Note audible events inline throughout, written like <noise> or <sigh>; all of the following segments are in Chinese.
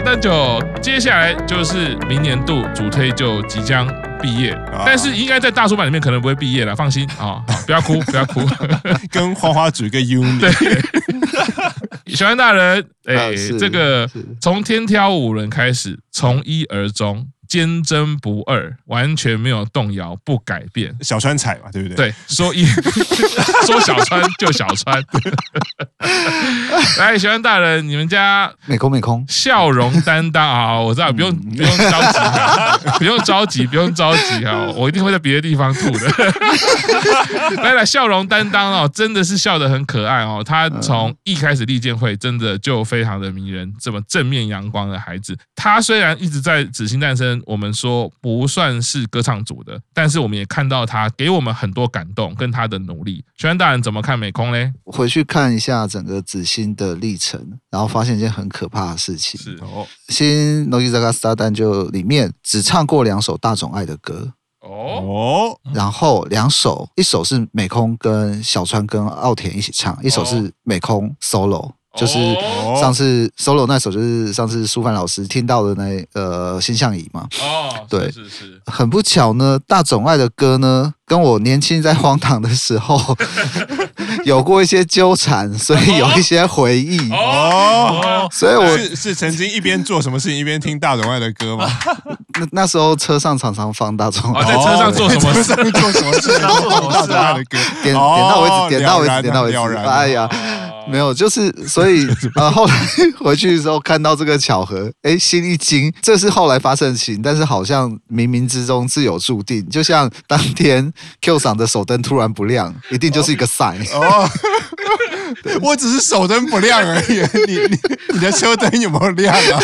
新 Star 诞就接下来就是明年度主推就即将毕业，啊、但是应该在大叔版里面可能不会毕业了，放心啊，<laughs> 不要哭，不要哭，跟花花组一个 uni。对，<laughs> 小安大人，哎、欸，这个从天挑五人开始，从一而终。坚贞不二，完全没有动摇，不改变。小川彩嘛，对不对？对，说一 <laughs> 说小川就小川。<laughs> 来，小川大人，你们家美空美空笑容担当啊！我知道，不用不用着急，不用着急，不用着急啊！我一定会在别的地方吐的。<laughs> 来来，笑容担当哦，真的是笑得很可爱哦。他从一开始立剑会，真的就非常的迷人，这么正面阳光的孩子。他虽然一直在紫星诞生。我们说不算是歌唱组的，但是我们也看到他给我们很多感动，跟他的努力。学员大人怎么看美空呢？回去看一下整个紫星的历程，然后发现一件很可怕的事情。是哦，新乃木坂 Star 诞就里面只唱过两首大冢爱的歌哦，然后两首，一首是美空跟小川跟奥田一起唱，一首是美空 solo。就是上次 solo 那首，就是上次舒凡老师听到的那呃心象仪嘛。哦，对，是是。很不巧呢，大冢爱的歌呢，跟我年轻在荒唐的时候 <laughs> 有过一些纠缠，所以有一些回忆。哦，所以我是是曾经一边做什么事情一边听大冢爱的歌吗？<laughs> 那那时候车上常常放大冢爱。在车上做什么事？做什么事？放大冢爱的歌，点点到为止，点到为止，点到为止。哎呀。没有，就是 <laughs> 所以呃，后来 <laughs> 回去的时候看到这个巧合，哎，心一惊，这是后来发生的事情，但是好像冥冥之中自有注定，就像当天 Q 赏的手灯突然不亮，一定就是一个 sign。哦，<laughs> 我只是手灯不亮而已，你你你的车灯有没有亮啊？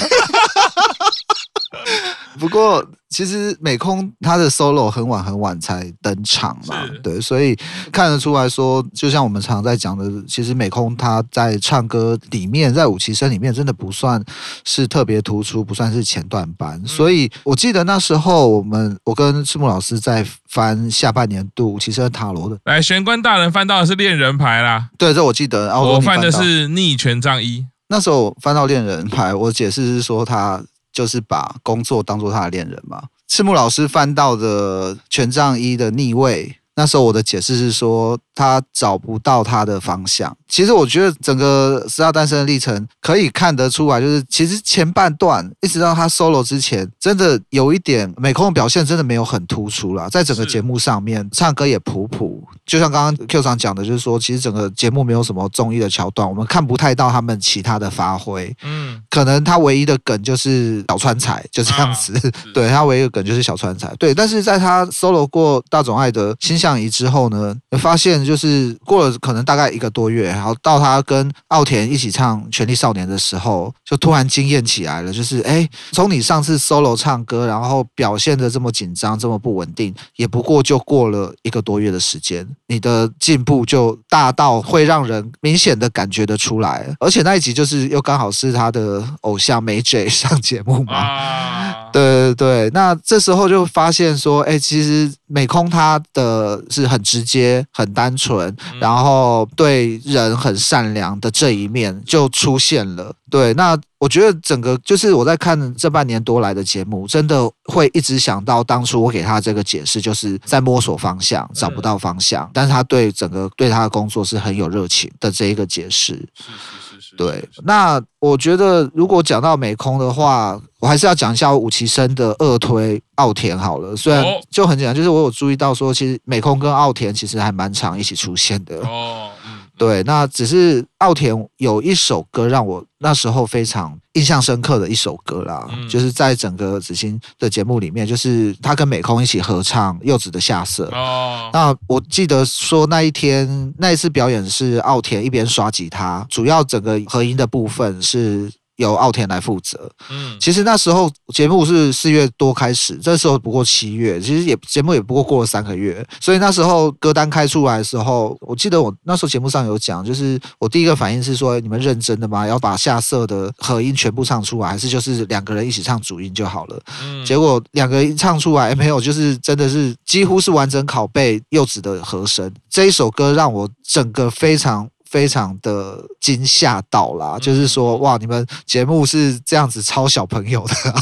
不过，其实美空他的 solo 很晚很晚才登场嘛，是对，所以看得出来说，就像我们常在讲的，其实美空他在唱歌里面，在五期生里面真的不算是特别突出，不算是前段班。嗯、所以我记得那时候我们我跟赤木老师在翻下半年度五期生塔罗的，来玄关大人翻到的是恋人牌啦，对，这我记得，然后我翻的是逆权杖一，那时候翻到恋人牌，我解释是说他。就是把工作当做他的恋人嘛。赤木老师翻到的权杖一的逆位，那时候我的解释是说他找不到他的方向。其实我觉得整个 Star 诞生的历程可以看得出来，就是其实前半段一直到他 solo 之前，真的有一点美空的表现真的没有很突出啦，在整个节目上面唱歌也普普，就像刚刚 Q 上讲的，就是说其实整个节目没有什么综艺的桥段，我们看不太到他们其他的发挥。嗯，可能他唯一的梗就是小川彩就这样子，<laughs> 对，他唯一的梗就是小川彩。对，但是在他 solo 过大冢爱的心相仪之后呢，发现就是过了可能大概一个多月。然后到他跟奥田一起唱《权力少年》的时候，就突然惊艳起来了。就是哎，从你上次 solo 唱歌，然后表现的这么紧张、这么不稳定，也不过就过了一个多月的时间，你的进步就大到会让人明显的感觉得出来。而且那一集就是又刚好是他的偶像 May.J 上节目嘛。对对对，那这时候就发现说，哎，其实美空他的是很直接、很单纯，然后对人。很善良的这一面就出现了。对，那我觉得整个就是我在看这半年多来的节目，真的会一直想到当初我给他这个解释，就是在摸索方向，找不到方向，但是他对整个对他的工作是很有热情的这一个解释。是是是是。对，那我觉得如果讲到美空的话，我还是要讲一下武崎生的二推奥田好了。虽然就很简单，就是我有注意到说，其实美空跟奥田其实还蛮常一起出现的。哦。对，那只是奥田有一首歌让我那时候非常印象深刻的一首歌啦，嗯、就是在整个紫欣的节目里面，就是他跟美空一起合唱《柚子的下色》。哦，那我记得说那一天那一次表演是奥田一边刷吉他，主要整个合音的部分是。由奥田来负责。嗯，其实那时候节目是四月多开始，这时候不过七月，其实也节目也不过过了三个月，所以那时候歌单开出来的时候，我记得我那时候节目上有讲，就是我第一个反应是说，你们认真的吗？要把下色的合音全部唱出来，还是就是两个人一起唱主音就好了？嗯，结果两个人一唱出来，没有，就是真的是几乎是完整拷贝柚子的和声。这一首歌让我整个非常。非常的惊吓到啦，就是说哇，你们节目是这样子抄小朋友的啊，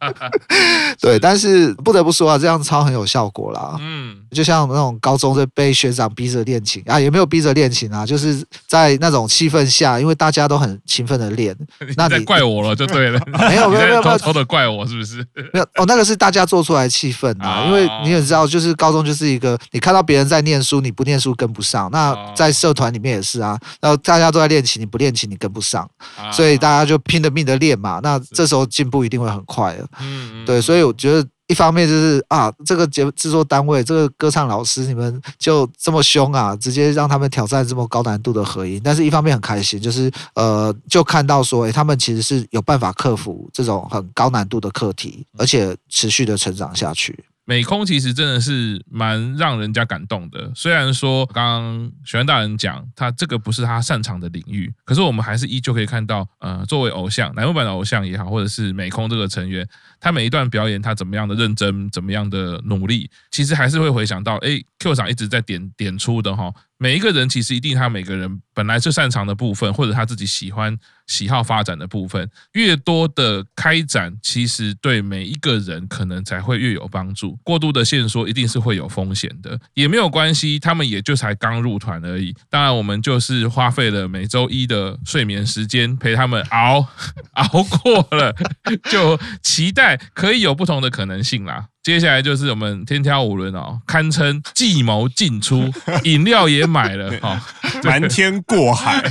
<laughs> 对，但是不得不说啊，这样抄很有效果啦。嗯，<laughs> 就像那种高中在被学长逼着练琴啊，也没有逼着练琴啊，就是在那种气氛下，因为大家都很勤奋的练，<laughs> 那你怪我了就对了，没有没有没有偷偷的怪我是不是？没有哦，那个是大家做出来气氛啊，因为你也知道，就是高中就是一个你看到别人在念书，你不念书跟不上，那在社团里面也是啊，然后大家都在练琴，你不练琴你跟不上，所以大家就拼了命的练嘛，那这时候进步一定会很快的，嗯，对，所以我觉得。一方面就是啊，这个节制作单位，这个歌唱老师，你们就这么凶啊，直接让他们挑战这么高难度的合音。但是一方面很开心，就是呃，就看到说，诶，他们其实是有办法克服这种很高难度的课题，而且持续的成长下去。美空其实真的是蛮让人家感动的。虽然说刚刚玄大人讲他这个不是他擅长的领域，可是我们还是依旧可以看到，呃，作为偶像，乃木坂的偶像也好，或者是美空这个成员，他每一段表演他怎么样的认真，怎么样的努力，其实还是会回想到，哎，Q 长一直在点点出的哈。每一个人其实一定他每个人本来最擅长的部分，或者他自己喜欢喜好发展的部分，越多的开展，其实对每一个人可能才会越有帮助。过度的限缩一定是会有风险的，也没有关系，他们也就才刚入团而已。当然，我们就是花费了每周一的睡眠时间陪他们熬 <laughs> 熬过了，<laughs> 就期待可以有不同的可能性啦。接下来就是我们天挑五轮哦，堪称计谋尽出，<laughs> 饮料也买了哈，<laughs> 瞒天过海，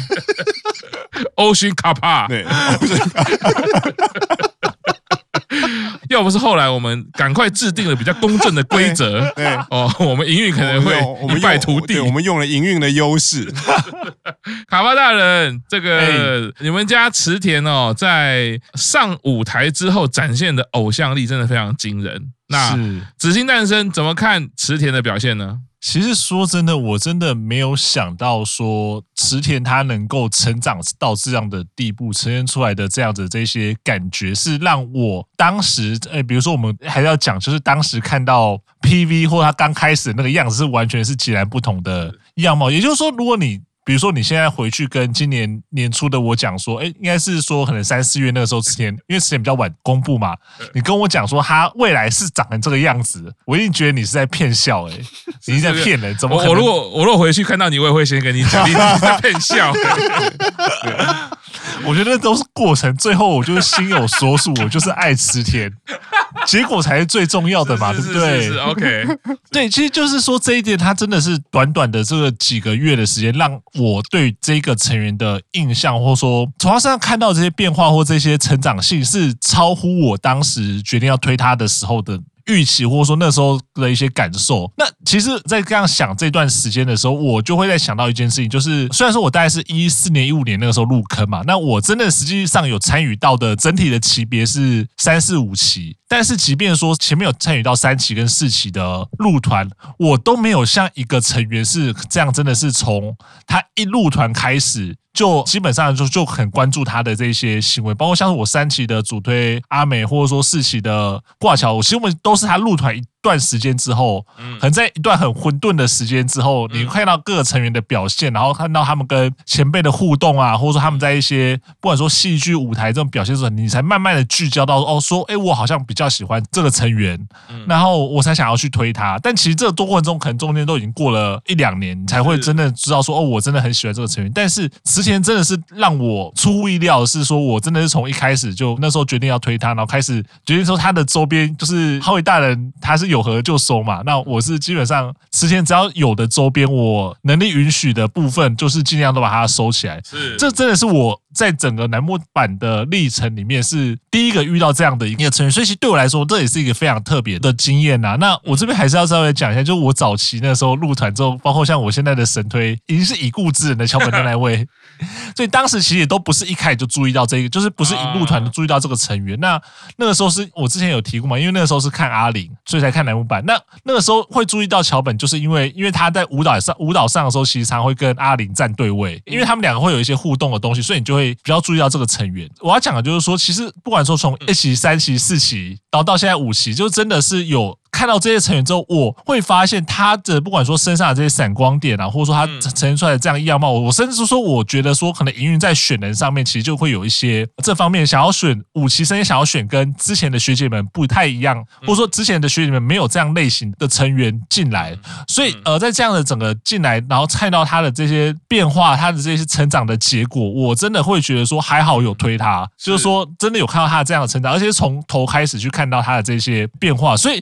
<laughs> Ocean 对。要不是后来我们赶快制定了比较公正的规则，对哦，我们营运可能会一败涂地。我们用了营运的优势。卡巴大人，这个你们家池田哦，在上舞台之后展现的偶像力真的非常惊人。那紫星诞生怎么看池田的表现呢？其实说真的，我真的没有想到说池田他能够成长到这样的地步，呈现出来的这样子这些感觉，是让我当时诶，比如说我们还要讲，就是当时看到 PV 或他刚开始的那个样子，是完全是截然不同的样貌。也就是说，如果你比如说，你现在回去跟今年年初的我讲说，哎，应该是说可能三四月那个时候池田，因为时间比较晚公布嘛，你跟我讲说他未来是长成这个样子，我一定觉得你是在骗笑，哎，<laughs> 你是在骗人，怎么？我如果我如果回去看到你，我也会先跟你讲，你是在骗笑。<laughs> 我觉得都是过程，最后我就是心有所属，我就是爱池田，<laughs> 结果才是最重要的嘛，对不对？是 OK，<laughs> 对，其实就是说这一点，他真的是短短的这个几个月的时间，让我对这个成员的印象，或者说从他身上看到这些变化或这些成长性，是超乎我当时决定要推他的时候的。预期或者说那时候的一些感受，那其实，在这样想这段时间的时候，我就会在想到一件事情，就是虽然说我大概是一四年、一五年那个时候入坑嘛，那我真的实际上有参与到的整体的级别是三四五期，但是即便说前面有参与到三期跟四期的入团，我都没有像一个成员是这样，真的是从他一入团开始。就基本上就就很关注他的这些行为，包括像我三期的主推阿美，或者说四期的挂桥，我其实都是他入团一段时间之后，嗯，可能在一段很混沌的时间之后，你看到各个成员的表现，然后看到他们跟前辈的互动啊，或者说他们在一些不管说戏剧舞台这种表现的时候，你才慢慢的聚焦到哦，说哎，我好像比较喜欢这个成员，然后我才想要去推他。但其实这个过程中，可能中间都已经过了一两年，你才会真的知道说哦，我真的很喜欢这个成员。但是之前真的是让我出乎意料的是说，我真的是从一开始就那时候决定要推他，然后开始决定说他的周边就是浩伟大人，他是。有合就收嘛，那我是基本上之前只要有的周边，我能力允许的部分，就是尽量都把它收起来。是，这真的是我在整个楠木版的历程里面是第一个遇到这样的一个成员，所以其实对我来说，这也是一个非常特别的经验呐。那我这边还是要稍微讲一下，就是我早期那时候入团之后，包括像我现在的神推，已经是已故之人的桥本的那位，<laughs> 所以当时其实也都不是一开始就注意到这个，就是不是一入团就注意到这个成员。那那个时候是我之前有提过嘛，因为那个时候是看阿玲，所以才看。楠木版，那那个时候会注意到桥本，就是因为因为他在舞蹈上舞蹈上的时候，其实常会跟阿玲站对位，因为他们两个会有一些互动的东西，所以你就会比较注意到这个成员。我要讲的就是说，其实不管说从一期、三期、四期，然后到现在五期，就真的是有。看到这些成员之后，我会发现他的不管说身上的这些闪光点啊，或者说他呈现出来的这样样貌，我甚至说，我觉得说可能营运在选人上面，其实就会有一些这方面想要选五期生，也想要选跟之前的学姐们不太一样，或者说之前的学姐们没有这样类型的成员进来，所以呃，在这样的整个进来，然后看到他的这些变化，他的这些成长的结果，我真的会觉得说还好有推他，就是说真的有看到他这样的成长，而且从头开始去看到他的这些变化，所以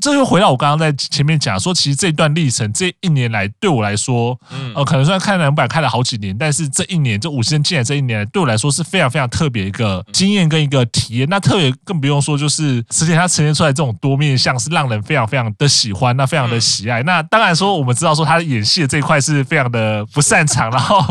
这就回到我刚刚在前面讲说，其实这段历程这一年来对我来说，呃，可能虽然看两百看了好几年，但是这一年这五期生进来这一年来对我来说是非常非常特别一个经验跟一个体验。那特别更不用说，就是池田他呈现出来这种多面相是让人非常非常的喜欢，那非常的喜爱。那当然说我们知道说他的演戏的这一块是非常的不擅长，然后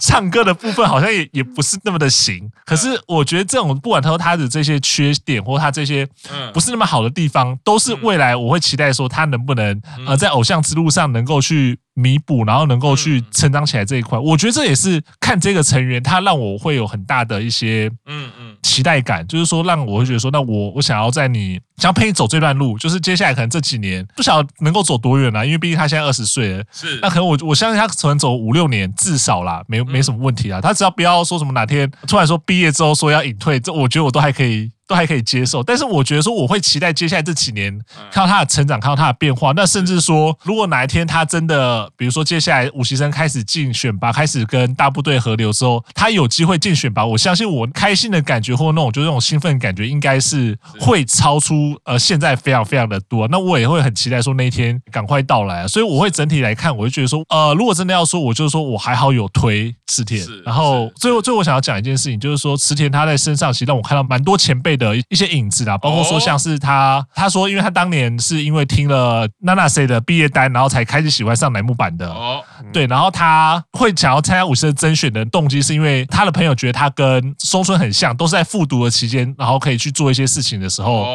唱歌的部分好像也也不是那么的行。可是我觉得这种不管他说他的这些缺点或他这些不是那么好的地方，都是未来我会期待说他能不能呃在偶像之路上能够去。弥补，然后能够去成长起来这一块，我觉得这也是看这个成员，他让我会有很大的一些嗯嗯。期待感，就是说让我会觉得说，那我我想要在你想要陪你走这段路，就是接下来可能这几年不晓得能够走多远啊，因为毕竟他现在二十岁了，是。那可能我我相信他可能走五六年至少啦，没没什么问题啊，他只要不要说什么哪天突然说毕业之后说要隐退，这我觉得我都还可以。都还可以接受，但是我觉得说我会期待接下来这几年看到他的成长，看到他的变化。那甚至说，如果哪一天他真的，比如说接下来五期生开始进选拔，开始跟大部队合流之后，他有机会进选拔，我相信我开心的感觉或那种就是那种兴奋感觉，应该是会超出呃现在非常非常的多。那我也会很期待说那一天赶快到来。啊所以我会整体来看，我就觉得说，呃，如果真的要说，我就是说我还好有推池田。然后最后最后我想要讲一件事情，就是说池田他在身上其实让我看到蛮多前辈的一些影子啦，包括说像是他，他说，因为他当年是因为听了 Nanase 的毕业单，然后才开始喜欢上乃木坂的。哦，对，然后他会想要参加五十的甄选的动机，是因为他的朋友觉得他跟松村很像，都是在复读的期间，然后可以去做一些事情的时候，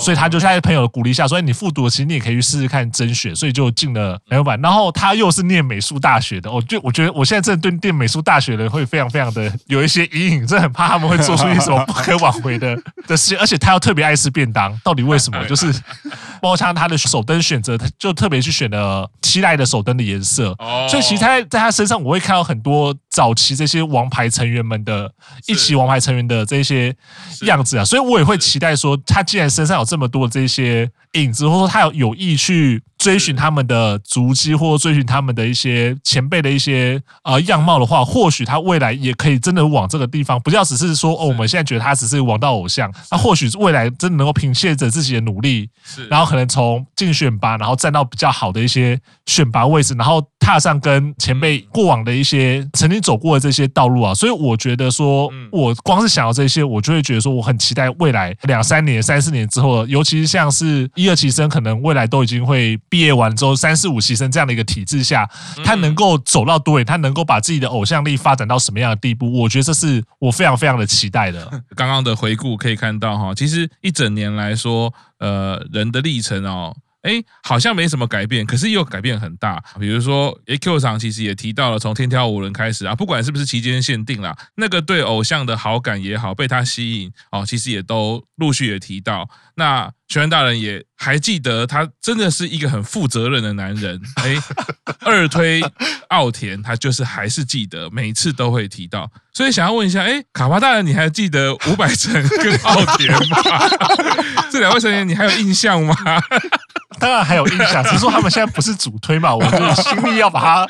所以他就在朋友的鼓励下说，你复读的期间你也可以去试试看甄选，所以就进了乃木坂。然后他又是念美术大学的，我就我觉得我现在真的对念美术大学的人会非常非常的有一些阴影，真的很怕他们会做出一些什么不可挽回的的事情。而且他又特别爱吃便当，到底为什么？<laughs> 就是包括像他的手灯选择，他就特别去选了期待的手灯的颜色。所以其实他在他身上，我会看到很多早期这些王牌成员们的一起王牌成员的这些样子啊。所以我也会期待说，他既然身上有这么多这些影子，或者说他有有意去。追寻他们的足迹，或者追寻他们的一些前辈的一些呃样貌的话，或许他未来也可以真的往这个地方，不要只是说哦，我们现在觉得他只是王道偶像，那或许未来真的能够凭借着自己的努力，然后可能从竞选拔，然后站到比较好的一些选拔位置，然后踏上跟前辈过往的一些曾经走过的这些道路啊。所以我觉得说，我光是想到这些，我就会觉得说，我很期待未来两三年、三四年之后，尤其是像是一二期生，可能未来都已经会。毕业完之后，三四五牺牲这样的一个体制下，他能够走到多远？他能够把自己的偶像力发展到什么样的地步？我觉得这是我非常非常的期待的。<laughs> 刚刚的回顾可以看到哈，其实一整年来说，呃，人的历程哦。哎，好像没什么改变，可是又改变很大。比如说，A Q 厂其实也提到了，从天挑五轮开始啊，不管是不是期间限定啦，那个对偶像的好感也好，被他吸引哦，其实也都陆续也提到。那玄大人也还记得，他真的是一个很负责任的男人。哎，<laughs> 二推奥田，他就是还是记得，每次都会提到。所以想要问一下，哎，卡巴大人，你还记得伍佰城跟奥田吗？<laughs> 这两位成员你还有印象吗？当然还有印象，只是说他们现在不是主推嘛，<laughs> 我就心力要把它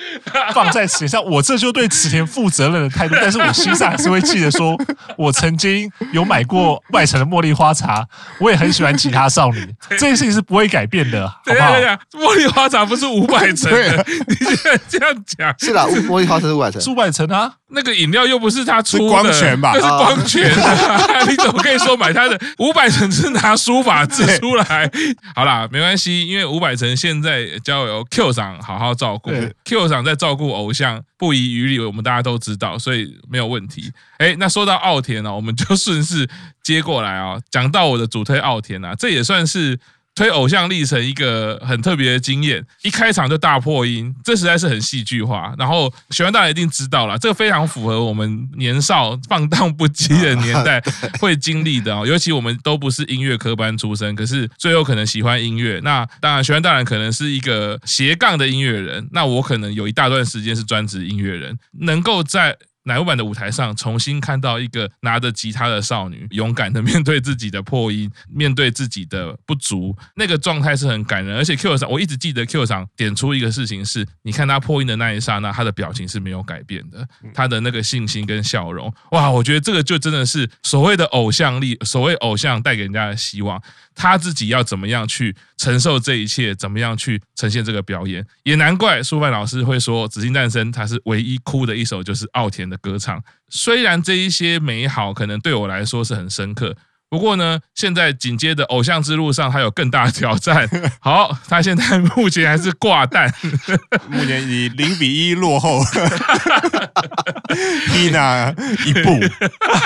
放在池田上。我这就对池田负责任的态度，但是我心上还是会记得说，我曾经有买过外城的茉莉花茶，我也很喜欢其他少女，<laughs> 这件事情是不会改变的，好不好？茉莉花茶不是伍佰成的，你现在这样讲是啦，茉莉花茶是五百层，是伍佰成啊。那个饮料又不是他出的，光泉吧？那是光泉，<laughs> 你怎么可以说买他的？伍佰成是拿书法字出来。好啦，没关系，因为伍佰成现在交由 Q 长好好照顾，Q 长在照顾偶像不遗余力，我们大家都知道，所以没有问题。哎，那说到奥田呢，我们就顺势接过来啊，讲到我的主推奥田啊，这也算是。推偶像历程一个很特别的经验，一开场就大破音，这实在是很戏剧化。然后喜欢大人一定知道了，这个非常符合我们年少放荡不羁的年代会经历的哦。尤其我们都不是音乐科班出身，可是最后可能喜欢音乐。那当然，喜欢大人可能是一个斜杠的音乐人，那我可能有一大段时间是专职音乐人，能够在。乃木坂的舞台上，重新看到一个拿着吉他的少女，勇敢的面对自己的破音，<laughs> 面对自己的不足，那个状态是很感人。而且 Q 上，我一直记得 Q 上点出一个事情是，你看他破音的那一刹那，他的表情是没有改变的，他的那个信心跟笑容，哇，我觉得这个就真的是所谓的偶像力，所谓偶像带给人家的希望。他自己要怎么样去承受这一切，怎么样去呈现这个表演，也难怪舒曼老师会说《紫金诞生》他是唯一哭的一首，就是奥田的歌唱。虽然这一些美好可能对我来说是很深刻。不过呢，现在紧接着偶像之路上，还有更大的挑战。<laughs> 好，他现在目前还是挂蛋，<laughs> 目前以零比一落后，<laughs> Hina 一步，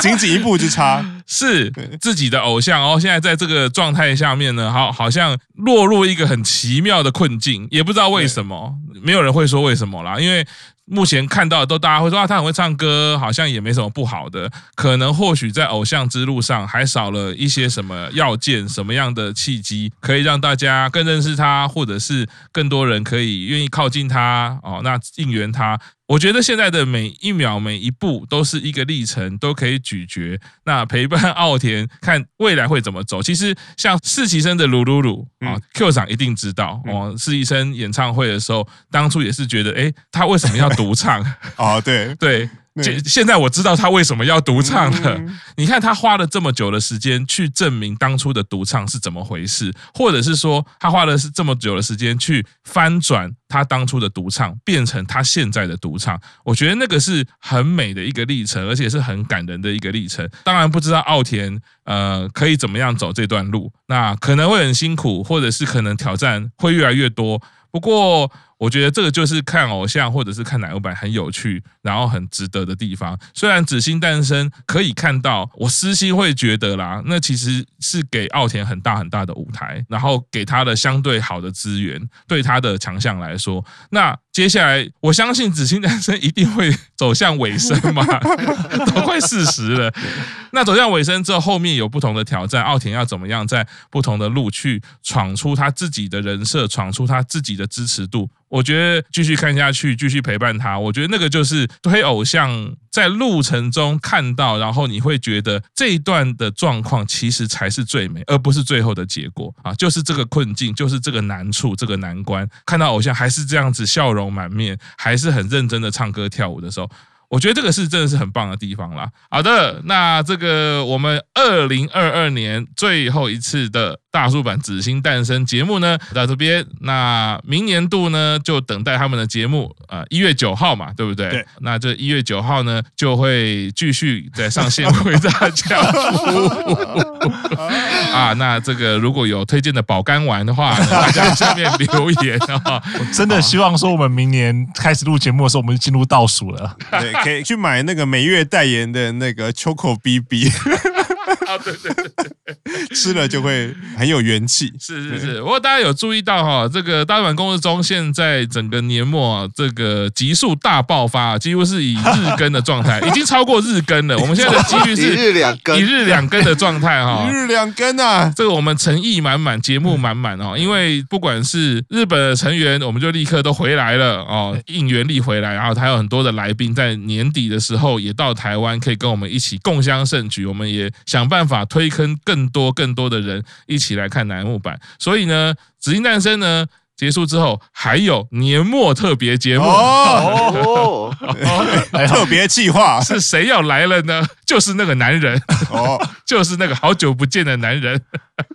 仅仅一步之差，是自己的偶像哦。现在在这个状态下面呢，好，好像落入一个很奇妙的困境，也不知道为什么，没有人会说为什么啦，因为。目前看到都大家会说啊，他很会唱歌，好像也没什么不好的。可能或许在偶像之路上还少了一些什么要件，什么样的契机可以让大家更认识他，或者是更多人可以愿意靠近他哦，那应援他。我觉得现在的每一秒每一步都是一个历程，都可以咀嚼。那陪伴奥田看未来会怎么走。<laughs> 其实像四期生的鲁鲁鲁啊，Q 长一定知道哦。四期生演唱会的时候，当初也是觉得，哎，他为什么要独唱？<laughs> 哦，对对。现现在我知道他为什么要独唱了。<laughs> 你看他花了这么久的时间去证明当初的独唱是怎么回事，或者是说他花了是这么久的时间去翻转他当初的独唱变成他现在的独唱。我觉得那个是很美的一个历程，而且是很感人的一个历程。当然不知道奥田呃可以怎么样走这段路，那可能会很辛苦，或者是可能挑战会越来越多。不过。我觉得这个就是看偶像或者是看奶油版很有趣，然后很值得的地方。虽然紫星诞生可以看到，我私心会觉得啦，那其实是给奥田很大很大的舞台，然后给他的相对好的资源，对他的强项来说，那接下来我相信紫星诞生一定会走向尾声嘛，<laughs> 都快四十了。那走向尾声之后，后面有不同的挑战，奥田要怎么样在不同的路去闯出他自己的人设，闯出他自己的支持度？我觉得继续看下去，继续陪伴他，我觉得那个就是推偶像在路程中看到，然后你会觉得这一段的状况其实才是最美，而不是最后的结果啊！就是这个困境，就是这个难处，这个难关，看到偶像还是这样子笑容满面，还是很认真的唱歌跳舞的时候。我觉得这个是真的是很棒的地方啦。好的，那这个我们二零二二年最后一次的大叔版紫星诞生节目呢，到这边。那明年度呢，就等待他们的节目啊，一月九号嘛，对不对？对。那这一月九号呢，就会继续在上线为大家服务啊。那这个如果有推荐的保肝丸的话，大家下面留言啊。<laughs> 我真的希望说，我们明年开始录节目的时候，我们就进入倒数了。对。可以去买那个每月代言的那个 Choco BB，<laughs> <laughs> <laughs> 啊对对对，<laughs> 吃了就会很有元气。<laughs> 是是是，不过大家有注意到哈，这个大叔坂工事中现在整个年末这个急速大爆发，几乎是以日更的状态，已经超过日更了。我们现在的几率是一日两更，一日两更的状态哈，一日两更啊！这个我们诚意满满，节目满满哦。因为不管是日本的成员，我们就立刻都回来了哦，应援力回来，然后还有很多的来宾在。年底的时候也到台湾，可以跟我们一起共襄盛举。我们也想办办法推坑更多更多的人一起来看楠木版。所以呢，紫金诞生呢。结束之后还有年末特别节目。哦，<laughs> 特别计划。是谁要来了呢？就是那个男人。哦，<laughs> 就是那个好久不见的男人，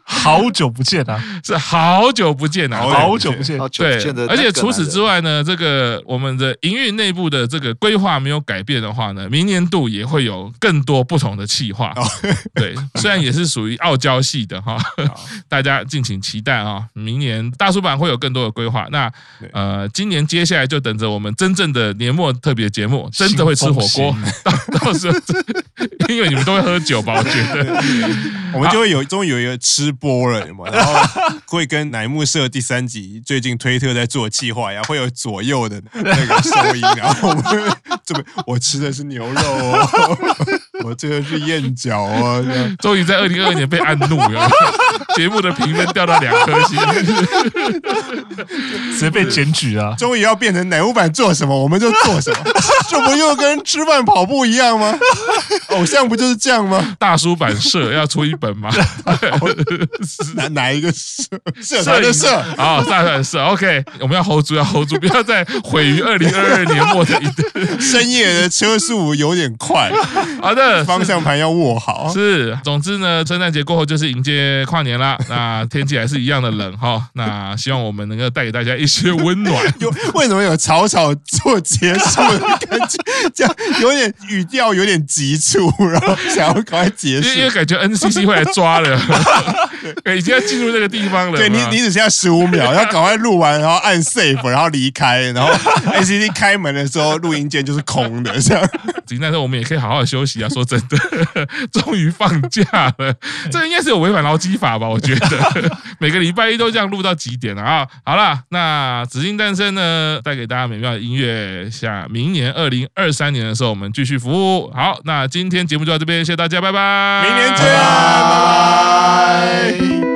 好久不见啊，是好久不见啊，好久不见，对，而且除此之外呢，这个我们的营运内部的这个规划没有改变的话呢，明年度也会有更多不同的计划，对，虽然也是属于傲娇系的哈，<laughs> 大家敬请期待啊，明年大叔版会有更。多的规划，那呃，今年接下来就等着我们真正的年末特别节目，真的会吃火锅，<laughs> 到到时候因为你们都会喝酒吧？我觉得。<laughs> 我们就会有终于有一个吃播了嘛，<laughs> 然后会跟乃木社第三集最近推特在做计划呀，会有左右的那个收音，然后我们这边我吃的是牛肉哦，我这个是燕饺哦，终于在二零二二年被按怒了，节目的评分掉到两颗星，<laughs> 直接被检举啊。终于要变成奶油版做什么我们就做什么，<laughs> 这不又跟吃饭跑步一样吗？<laughs> 偶像不就是这样吗？大叔版社要出一本吗？哪哪一个社？社团的社啊，大团社。OK，我们要 hold 住，要 hold 住，不要再毁于二零二二年末的一个深夜的车速有点快。好的，方向盘要握好。是，总之呢，圣诞节过后就是迎接跨年啦。那天气还是一样的冷哈。那希望我们能够带给大家一些温暖。<laughs> 有为什么有草草做结束的感觉？这样有点语调有点急促，然后想要赶快结束，因为感觉 NCC 会来抓了，<laughs> 已经要进入那个地方了。对你，你只剩下十五秒，要赶快录完，然后按 save，然后离开，然后 NCC 开门的时候，录音键就是空的，这样。那时候我们也可以好好休息啊。说真的，<laughs> 终于放假了，这应该是有违反劳基法吧？我觉得每个礼拜一都这样录到几点了啊？好了，那紫禁诞生呢，带给大家美妙的音乐。下明年二零二三年的时候，我们继续服务。好，那今天节目就到这边，谢谢大家，拜拜，明年见，拜拜。